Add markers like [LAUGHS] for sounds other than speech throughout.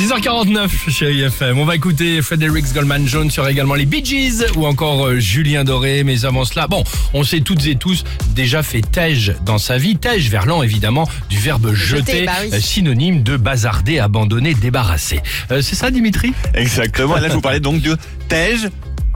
6h49 chez IFM. On va écouter Fredericks Goldman Jones sur également les Bee Gees ou encore euh, Julien Doré. Mais avant cela, bon, on sait toutes et tous déjà fait tège dans sa vie. Tège, verlan évidemment, du verbe jeter, bah oui. euh, synonyme de bazarder, abandonner, débarrasser. Euh, c'est ça Dimitri? Exactement. Et là, je vous parlais donc de Tej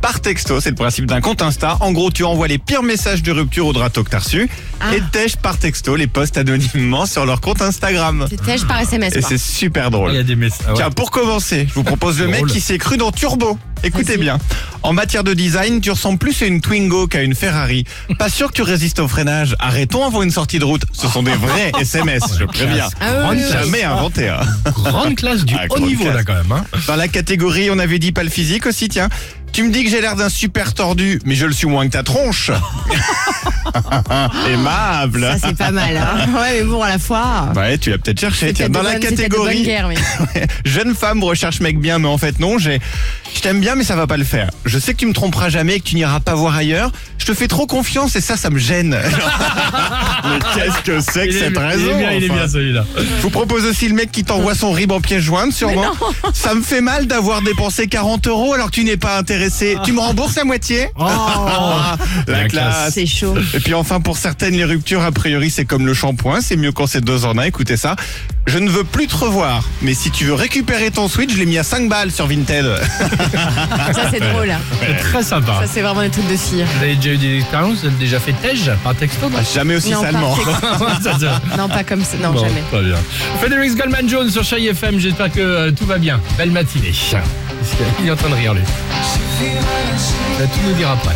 par texto. C'est le principe d'un compte Insta. En gros, tu envoies les pires messages de rupture au drato que t'as reçu. Ah. Et Tej par texto les postes anonymement sur leur compte Instagram. C'est tèche par SMS. Et c'est super Il y drôle. a des messages. ah ouais. Tiens, pour commencer, je vous propose le mec Drôle. qui s'est cru dans Turbo. Écoutez bien. En matière de design, tu ressembles plus à une Twingo qu'à une Ferrari. Pas sûr que tu résistes au freinage. Arrêtons avant une sortie de route. Ce sont des vrais [LAUGHS] SMS, je préviens. Ah oui, Grande oui, oui. classe. Jamais inventé. hein. Grande classe du Ah, haut niveau classe. là quand même. Hein. Dans la catégorie, on avait dit pas le physique aussi, tiens. Tu me dis que j'ai l'air d'un super tordu, mais je le suis moins que ta tronche. [LAUGHS] Aimable. Ça, c'est pas mal. Hein. [LAUGHS] Ouais, mais bon, à la fois. Ouais, tu l'as peut-être cherché. Tiens, dans la catégorie, guerre, mais- [LAUGHS] jeune femme recherche mec bien, mais en fait non, j'ai, je t'aime bien, mais ça va pas le faire. Je sais que tu me tromperas jamais, et que tu n'iras pas voir ailleurs. Je te fais trop confiance et ça, ça me gêne. [LAUGHS] mais qu'est-ce que c'est que Il est cette bien, raison il est bien, il est enfin bien celui-là. Je vous propose aussi le mec qui t'envoie son rib en pièce jointe, sûrement. [LAUGHS] Ça me fait mal d'avoir dépensé 40 euros alors que tu n'es pas intéressé. Tu me rembourses la moitié Oh, Ah, [LAUGHS] La La classe. classe. C'est chaud. Et puis enfin, pour certaines, les ruptures, a priori, c'est comme le shampoing, c'est mieux quand c'est deux en un, écoutez ça. Je ne veux plus te revoir, mais si tu veux récupérer ton Switch, je l'ai mis à 5 balles sur Vinted. Ça, c'est drôle. hein. c'est très sympa. Ça, c'est vraiment des trucs de cire. Vous avez déjà eu des expériences? Vous avez déjà fait tège par texto? Non Jamais aussi Non, pas salement. [LAUGHS] Ça, ça- Non, pas comme ça. Non, Bon, jamais. Très bien. Fredericks Goldman Jones sur Chai FM. J'espère que euh, tout va bien. Belle matinée. Il est en train de rire lui. Il va tout nous dire après.